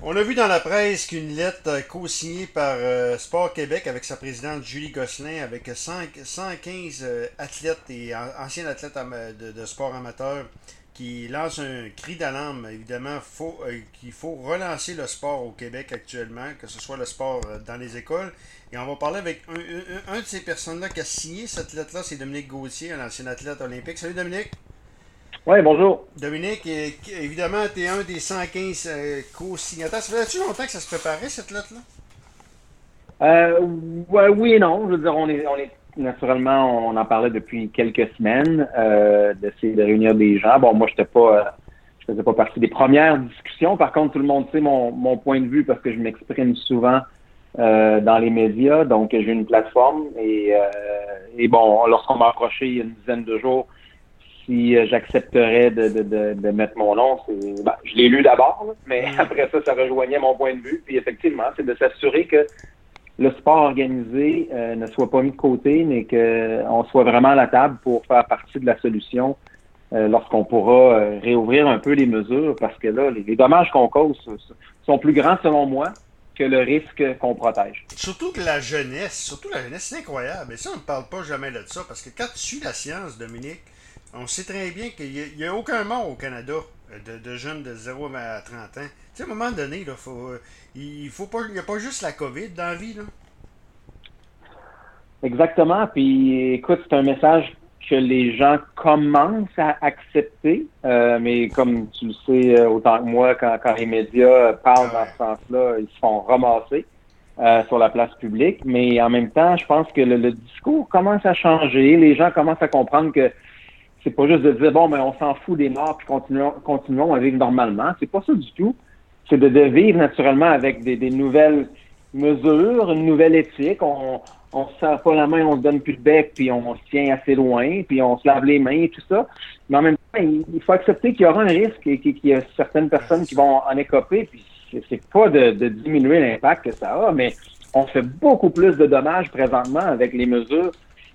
On a vu dans la presse qu'une lettre co-signée par euh, Sport Québec avec sa présidente Julie Gosselin, avec 115 euh, athlètes et anciens athlètes de, sport amateur, qui lance un cri d'alarme. Évidemment, euh, qu'il faut relancer le sport au Québec actuellement, que ce soit le sport dans les écoles. Et on va parler avec un, un de ces personnes-là qui a signé cette lettre-là, c'est Dominique Gauthier, un ancien athlète olympique. Salut Dominique! Oui, bonjour. Dominique, évidemment, tu es un des 115 euh, co-signataires. Ça fait-tu longtemps que ça se préparait, cette lettre-là? Euh, oui et non. Je veux dire, on est, on est naturellement, on en parlait depuis quelques semaines, euh, d'essayer de réunir des gens. Bon, moi, je pas, je faisais pas partie des premières discussions. Par contre, tout le monde sait mon, mon point de vue parce que je m'exprime souvent dans les médias. Donc, j'ai une plateforme et, et bon, lorsqu'on m'a approché il y a une dizaine de jours, si euh, j'accepterais de, de, de, mettre mon nom. Ben, je l'ai lu d'abord, mais mm. après ça, ça rejoignait mon point de vue. Puis effectivement, c'est de s'assurer que le sport organisé euh, ne soit pas mis de côté, mais qu'on soit vraiment à la table pour faire partie de la solution euh, lorsqu'on pourra réouvrir un peu les mesures, parce que là, les, dommages qu'on cause sont plus grands selon moi que le risque qu'on protège. Surtout que la jeunesse, surtout la jeunesse, c'est incroyable. Et ça, on ne parle pas jamais de ça, parce que quand tu suis la science, Dominique, on sait très bien qu'il n'y a, aucun mort au Canada euh, de, jeunes de 0 à 30 ans. Tu sais, à un moment donné, là, faut, euh, il faut pas, n'y a pas juste la COVID dans la vie. Là. Exactement. Puis, écoute, c'est un message que les gens commencent à accepter, euh, mais comme tu le sais autant que moi, quand, les médias parlent dans ce sens-là, ils se font ramasser sur la place publique. Mais en même temps, je pense que le, discours commence à changer. Les gens commencent à comprendre que c'est pas juste de dire bon, mais on s'en fout des morts puis continuons, continuons à vivre normalement. C'est pas ça du tout. C'est de, de, vivre naturellement avec des, des, nouvelles mesures, une nouvelle éthique. On, on se serre pas la main, on se donne plus de bec, puis on se tient assez loin, puis on se lave les mains et tout ça. Mais en même temps, il faut accepter qu'il y aura un risque et qu'il y a certaines personnes qui vont en écoper, puis c'est pas de, de diminuer l'impact que ça a, mais on fait beaucoup plus de dommages présentement avec les mesures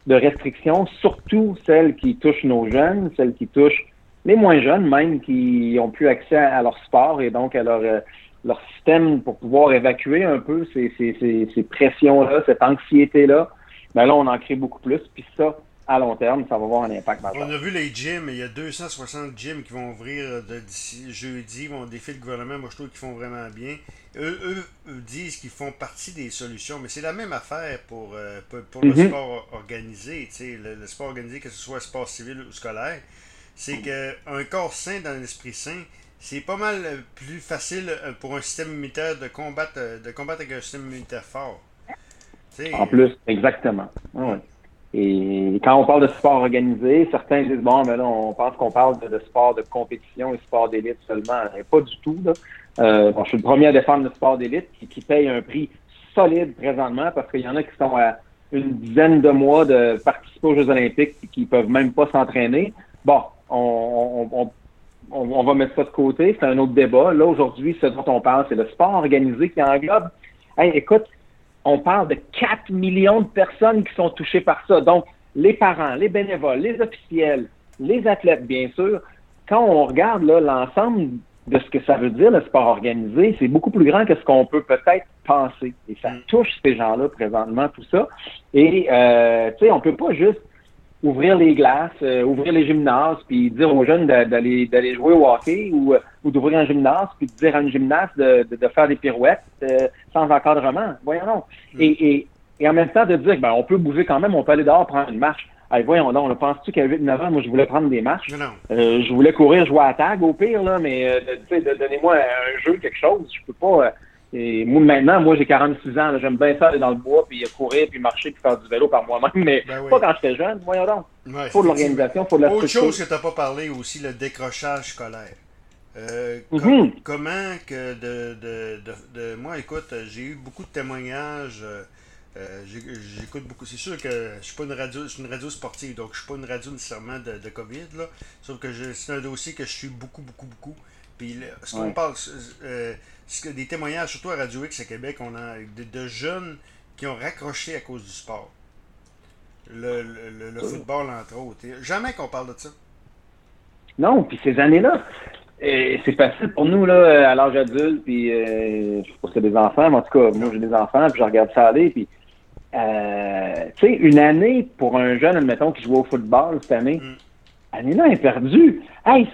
de restrictions, surtout celles qui touchent nos jeunes, celles qui touchent les moins jeunes même, qui ont plus accès à leur sport et donc à leur, euh, leur système pour pouvoir évacuer un peu ces, ces, ces, ces pressions-là, cette anxiété-là. Ben là, on en crée beaucoup plus. Puis ça, à long terme, ça va avoir un impact On a vu les gyms, il y a 260 gyms qui vont ouvrir d'ici jeudi, vont défier le gouvernement, moi je trouve qu'ils font vraiment bien. Eux, eux, disent qu'ils font partie des solutions, mais c'est la même affaire pour, euh, pour, le mhm. sport organisé, le, le, sport organisé, que ce soit sport civil ou scolaire. C'est qu'un corps sain dans l'esprit sain, c'est pas mal plus facile euh, pour un système immunitaire de combattre, euh, de combattre avec un système immunitaire fort. en plus, exactement. Ah et quand on parle de sport organisé, certains disent bon, mais là, on pense qu'on parle de, sport de compétition et sport d'élite seulement. Pas du tout. Là. Euh, bon, je suis le premier à défendre le sport d'élite qui, qui paye un prix solide présentement parce qu'il y en a qui sont à une dizaine de mois de participer aux Jeux Olympiques et qui peuvent même pas s'entraîner. Bon, on, on, on, on, va mettre ça de côté. C'est un autre débat. Là, aujourd'hui, ce dont on parle, c'est le sport organisé qui englobe. Hey, écoute, on parle de 4 millions de personnes qui sont touchées par ça. Donc, les parents, les bénévoles, les officiels, les athlètes, bien sûr. Quand on regarde l'ensemble de ce que ça veut dire, le sport organisé, c'est beaucoup plus grand que ce qu'on peut peut-être penser. Et ça mm. touche ces gens-là présentement, tout ça. Et, euh, tu sais, on peut pas juste ouvrir les glaces, euh, ouvrir les gymnases, puis dire aux jeunes d'aller d'aller jouer au hockey ou, euh, ou d'ouvrir un gymnase, puis de dire à une gymnase de, de, faire des pirouettes euh, sans encadrement. Voyons donc. Hmm. Et, et, et, en même temps de dire ben on peut bouger quand même, on peut aller dehors prendre une marche. Allez, voyons donc, on pense-tu qu'à 8-9 ans, moi je voulais prendre des marches? je voulais courir, jouer à tag au pire, là, mais de, donnez-moi un jeu, quelque chose. Je peux pas. Et moi, maintenant, moi, j'ai 46 ans. J'aime bien ça aller dans le bois, puis courir, puis marcher, puis faire du vélo par moi-même. Mais ben pas quand j'étais jeune. Voyons donc. Il faut de l'organisation, faut de la Autre chose que tu n'as pas parlé aussi, le décrochage scolaire. Euh, mhm. comment que de, de, de, Moi, écoute, j'ai eu beaucoup de témoignages. Euh, euh, j'écoute beaucoup. C'est sûr que je suis pas une radio, je suis une radio sportive, donc je suis pas une radio nécessairement de, de COVID. Là, sauf que c'est un dossier que je suis beaucoup, beaucoup, beaucoup. Puis ce qu'on parle, des témoignages, surtout à Radio X à Québec, on a de, jeunes qui ont raccroché à cause du sport. Le, le, football, entre autres. Jamais qu'on parle de ça. Non, puis ces années-là, c'est facile pour nous, là, à l'âge adulte, puis euh, je si c'est des enfants, mais en tout cas, moi j'ai des enfants, puis je regarde ça aller, puis euh, tu sais, une année pour un jeune, admettons, qui joue au football cette année, mm. Année-là est perdue. Hey,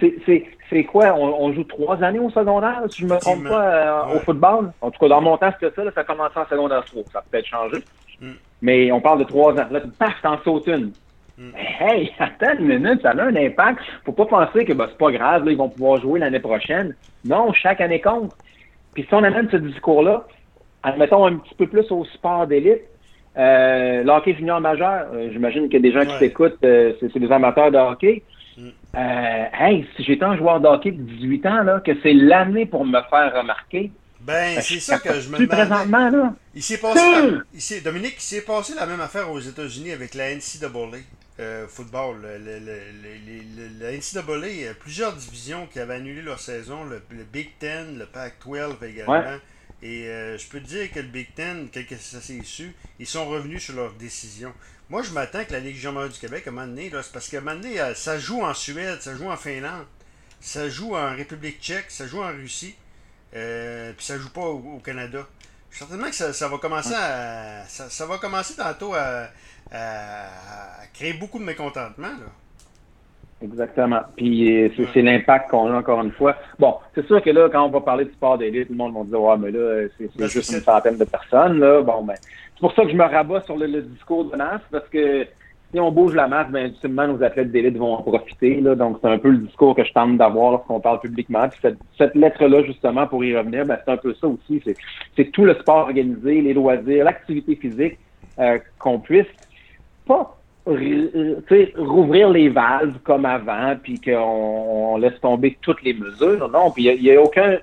c'est quoi? On, joue trois années au secondaire, si je me trompe pas, euh, au football? En tout cas, dans mon temps, c'était ça, là, ça a commencé en secondaire 3. Ça peut être changé. Mm. Mais on parle de trois ans. Là, paf, t'en sautes une. Mm. Hey, attends une minute, ça a un impact. Faut pas penser que ben, c'est pas grave, là, ils vont pouvoir jouer l'année prochaine. Non, chaque année compte. Puis si on amène ce discours-là, admettons un petit peu plus au sport d'élite, euh, le hockey junior majeur, euh, j'imagine qu'il y a des gens qui s'écoutent, euh, c'est des amateurs de hockey. Mm. Euh, hey, si j'étais un joueur de hockey de 18 ans, là, que c'est l'année pour me faire remarquer, ben, ben, c'est ça que je me demande. présentement, là. Il s'est passé, la... Dominique, il s'est passé la même affaire aux États-Unis avec la NCAA euh, football. Le, le, la NCAA, plusieurs divisions qui avaient annulé leur saison, le, Big Ten, le Pac-12 également. Et euh, je peux te dire que le Big Ten, que ça s'est su, ils sont revenus sur leur décision. Moi, je m'attends que la Ligue junior du Québec, à un moment donné, c'est parce qu'à un moment donné, euh, ça joue en Suède, ça joue en Finlande, ça joue en République tchèque, ça joue en Russie. Euh, puis ça joue pas au, Canada. Certainement que ça, va commencer à. Ça, va commencer tantôt à, créer beaucoup de mécontentement. Là. Exactement. Puis euh, c'est l'impact qu'on a encore une fois. Bon, c'est sûr que là, quand on va parler de sport d'élite, tout le monde va dire Ouais, mais là, c'est ben, juste une centaine de personnes. Là. Bon, ben, c'est pour ça que je me rabats sur le, le discours de Nas, parce que si on bouge la masse, ben, ultimement, nos athlètes d'élite vont en profiter. Là. Donc, c'est un peu le discours que je tente d'avoir lorsqu'on parle publiquement. Puis cette, lettre-là, justement, pour y revenir, ben, c'est un peu ça aussi. C'est tout le sport organisé, les loisirs, l'activité physique, euh, qu'on puisse pas rouvrir les valves comme avant, puis qu'on laisse tomber toutes les mesures. Non, puis il n'y a, aucun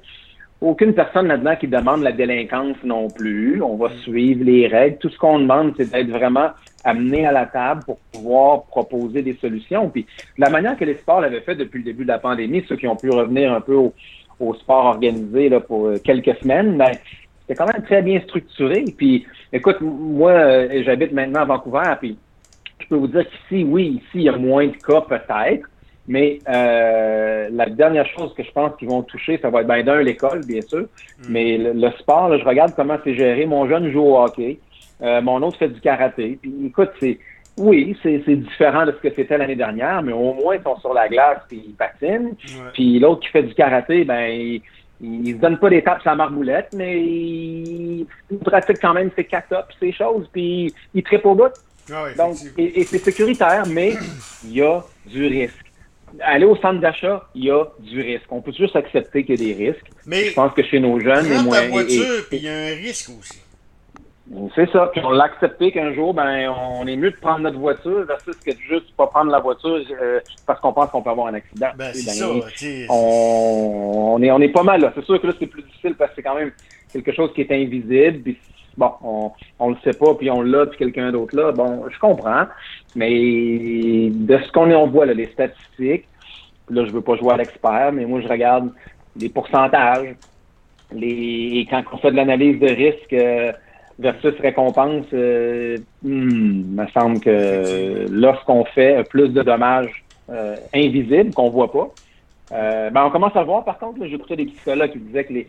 aucune personne là-dedans qui demande la délinquance non plus. On va suivre les règles. Tout ce qu'on demande, c'est d'être vraiment amené à la table pour pouvoir proposer des solutions. Puis la manière que les sports l'avaient fait depuis le début de la pandémie, ceux qui ont pu revenir un peu au, sport organisé là, pour euh, quelques semaines, ben, c'était quand même très bien structuré. Puis écoute, moi, euh, j'habite maintenant à Vancouver, puis je peux vous dire qu'ici, oui, ici, il y a moins de cas peut-être, mais euh, la dernière chose que je pense qu'ils vont toucher, ça va être bien d'un l'école, bien sûr. Hmm. Mais le, sport, là, je regarde comment c'est géré. Mon jeune joue au hockey. Euh, mon autre fait du karaté. Puis écoute, c'est oui, c'est différent de ce que c'était l'année dernière, mais au moins ils sont sur la glace puis ils patinent. Puis l'autre qui fait du karaté, ben il, il se donne pas des tapes sur la marmoulette, mais il, pratique quand même ses kata puis ses choses, puis il tripe au bout. Ah Donc, et c'est sécuritaire, mais il y a du risque aller au centre d'achat, il y a du risque. On peut juste accepter qu'il y a des risques. Mais je pense que chez nos jeunes, moins. voiture, puis il y a un risque aussi. C'est ça. Puis on l'a accepté qu'un jour, ben, on est mieux de prendre notre voiture versus que de juste pas prendre la voiture euh, parce qu'on pense qu'on peut avoir un accident. Ben, c'est ça. On, on, est, on est pas mal là. C'est sûr que là, c'est plus difficile parce que c'est quand même quelque chose qui est invisible. Puis bon, on, on le sait pas, puis on l'a, puis quelqu'un d'autre là. Bon, je comprends. Mais de ce qu'on on voit, là, les statistiques, là, je veux pas jouer à l'expert, mais moi, je regarde les pourcentages, les quand on fait de l'analyse de risque euh, versus récompense, euh, hmm, me semble que lorsqu'on fait plus de dommages euh, invisibles qu'on voit pas, euh, ben on commence à voir, par contre, j'ai écouté des psychologues qui disaient que les,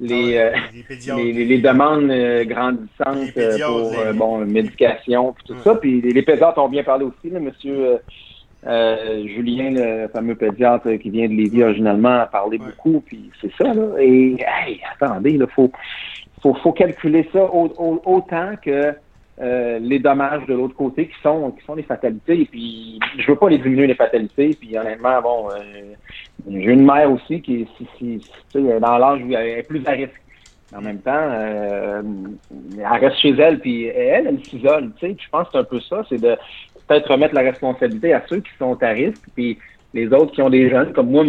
les, ah euh, les, les, demandes euh, grandissantes euh, pour bon médication tout ça. Puis les, pédiatres ont bien parlé aussi, là, monsieur Julien, le fameux pédiatre qui vient de Lévis originalement, a parlé beaucoup, puis c'est ça, là. Et hey, attendez, il faut, faut, faut calculer ça autant que euh, les dommages de l'autre côté qui sont qui sont les fatalités. Et puis je veux pas les diminuer les fatalités. Puis honnêtement, bon, euh, j'ai une mère aussi qui est si, si, dans l'âge où elle est plus à risque. En même temps, euh, elle reste chez elle, puis elle, elle s'isole. Tu sais, je pense que c'est un peu ça, c'est de peut-être remettre la responsabilité à ceux qui sont à risque, puis les autres qui ont des jeunes, comme moi,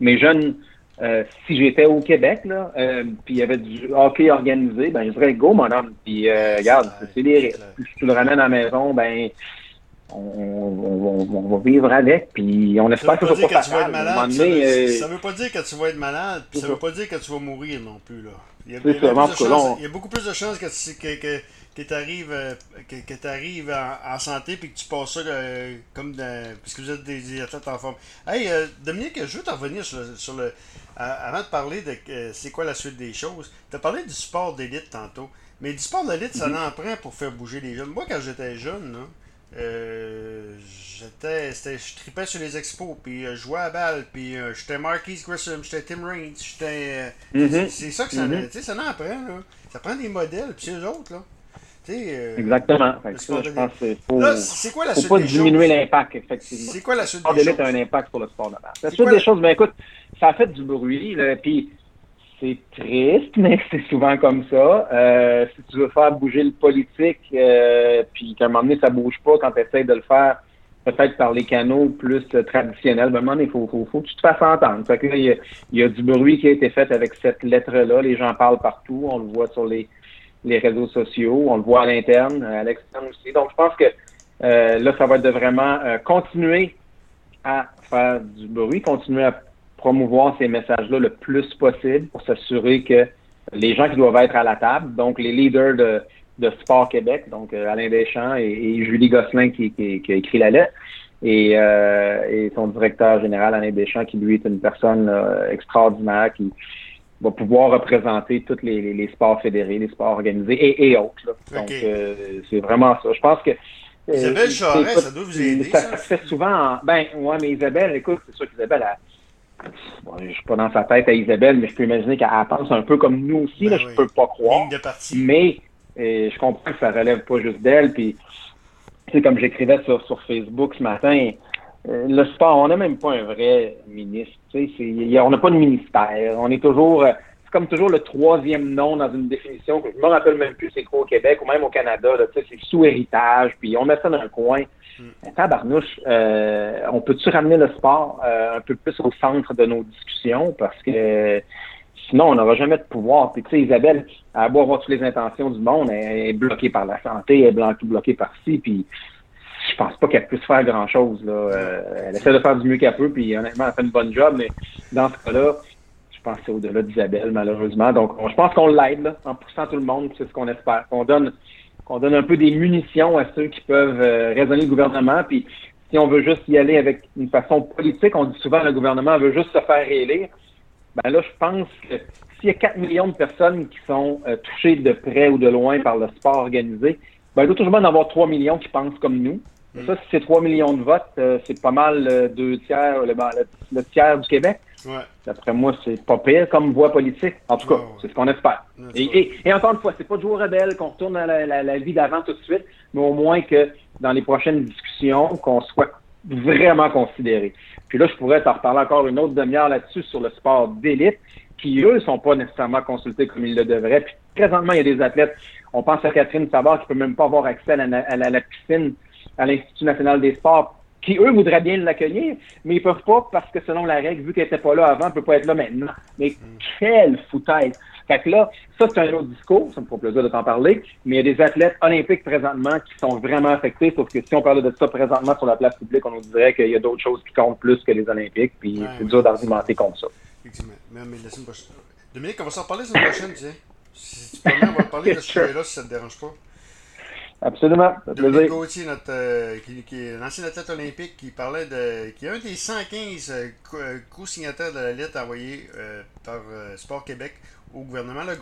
mes jeunes euh, si j'étais au Québec, là, euh, puis il y avait du hockey organisé, ben je dirais go, mon homme. Puis euh, regarde, c'est des risques. Si tu le ramènes à la maison, ben on, va vivre avec, puis on espère que ça va pas être malade. Ça, veut, euh, veut pas dire que tu vas être malade, puis ça veut pas dire que tu vas mourir non plus. Là. Il, y a, il, y beaucoup plus de chances que, que, que, que tu arrives, euh, que, que arrives en, en, santé puis que tu passes ça euh, comme dans, puisque vous êtes des, athlètes en forme. Hey, Dominique, je veux t'en revenir sur le, sur le avant de parler de c'est quoi la suite des choses. Tu as parlé du sport d'élite tantôt. Mais du sport d'élite, ça mm-hmm. en prend pour faire bouger les jeunes. Moi, quand j'étais jeune, là, euh, j'étais, je tripais sur les expos, puis euh, je jouais à balle, puis euh, j'étais Marquis Grissom, j'étais Tim Raines, j'étais. Mm-hmm. C'est ça que ça, mm -hmm. ça en prend, là. Ça prend des modèles, puis c'est eux autres, là. Exactement. Ça, je pense c'est quoi la faut pas diminuer l'impact, effectivement. C'est quoi la suite des choses? D'élite a un impact sur le sport de balle. La suite des choses, ben écoute, ça a fait du bruit, là, puis c'est triste, mais c'est souvent comme ça. Euh, si tu veux faire bouger le politique, euh, puis qu'à un moment donné, ça bouge pas quand tu essaies de le faire, peut-être par les canaux plus traditionnels, ben, à il faut, que tu te fasses entendre. Que il y, a, du bruit qui a été fait avec cette lettre-là. Les gens parlent partout. On le voit sur les, les réseaux sociaux. On le voit à l'interne, à l'externe aussi. Donc, je pense que euh, là, ça va être de vraiment continuer à faire du bruit, continuer à promouvoir ces messages-là le plus possible pour s'assurer que les gens qui doivent être à la table, donc les leaders de, de Sport Québec, donc euh, Alain Deschamps et, Julie Gosselin qui, qui, a écrit la lettre, et, euh, et, son directeur général, Alain Deschamps, qui lui est une personne euh, extraordinaire qui va pouvoir représenter tous les, les, sports fédérés, les sports organisés et, et autres. Donc, c'est vraiment ça. Je pense que Isabelle Charest, ça doit vous aider. Ça, ça, se fait souvent. Ben, ouais, mais Isabelle, écoute, c'est sûr qu'Isabelle, a Bon, je suis pas dans sa tête à Isabelle, mais je peux imaginer qu'elle pense un peu comme nous aussi. là, ben Je peux pas croire. Mais euh, je comprends que ça relève pas juste d'elle. Puis, comme j'écrivais sur, sur Facebook ce matin, euh, le sport, on n'a même pas un vrai ministre. on n'a pas de ministère. On est toujours, euh, comme toujours le troisième nom dans une définition que je me rappelle même plus c'est quoi au Québec ou même au Canada. C'est sous-héritage. Puis on met ça dans un coin. Mm. Tabarnouche, euh, on peut-tu ramener le sport euh, un peu plus au centre de nos discussions? Parce que sinon on n'aura jamais de pouvoir. Puis tu sais, Isabelle, beau avoir toutes les intentions du monde, elle est bloquée par la santé, elle est bloquée par ci, puis je pense pas qu'elle puisse faire grand-chose. Là. Euh, elle essaie de faire du mieux qu'elle peut, puis honnêtement, elle fait une bonne job, mais dans ce cas-là, je pense que c'est au-delà d'Isabelle, malheureusement. Donc, je pense qu'on l'aide en poussant tout le monde, c'est ce qu'on espère. Qu'on donne on donne un peu des munitions à ceux qui peuvent euh, raisonner le gouvernement. Puis si on veut juste y aller avec une façon politique, on dit souvent que le gouvernement veut juste se faire réélire. Ben là, je pense que s'il y a 4 millions de personnes qui sont euh, touchées de près ou de loin par le sport organisé, ben il doit toujours en avoir 3 millions qui pensent comme nous. Mm. Ça, si c'est 3 millions de votes, euh, c'est pas mal deux tiers, ben, le, tiers du Québec. Ouais. D'après moi, c'est pas pire comme voie politique. En tout cas, c'est ce qu'on espère. Et, encore une fois, c'est pas de jouer rebelle qu'on retourne à la, vie d'avant tout de suite, mais au moins que dans les prochaines discussions, qu'on soit vraiment considéré. Puis là, je pourrais t'en reparler encore une autre demi-heure là-dessus sur le sport d'élite, qui, eux, sont pas nécessairement consultés comme ils le devraient. Puis présentement, il y a des athlètes, on pense à Catherine Savard qui peut même pas avoir accès à la piscine à l'Institut national des sports qui, eux, voudraient bien l'accueillir, mais ils peuvent pas parce que selon la règle, vu qu'elle n'était pas là avant, elle peut pas être là maintenant. Mais mm. quelle foutaise! Fait que là, ça, c'est un autre discours, ça me fait plaisir de t'en parler, mais il y a des athlètes olympiques présentement qui sont vraiment affectés, sauf que si on parlait de ça présentement sur la place publique, on nous dirait qu'il y a d'autres choses qui comptent plus que les Olympiques, puis c'est dur d'argumenter contre ça. Effectivement. Mais, mais la semaine prochaine... Dominique, on va s'en parler la semaine prochaine, sais. Si tu permets, on va parler de ce sujet-là si ça ne te dérange pas. Absolument. Dominique Gauthier, notre, euh, qui, est un ancien athlète olympique, qui parlait de. qui est un des 115 euh, co-signataires de la lettre envoyée euh, par Sport Québec au gouvernement Legault.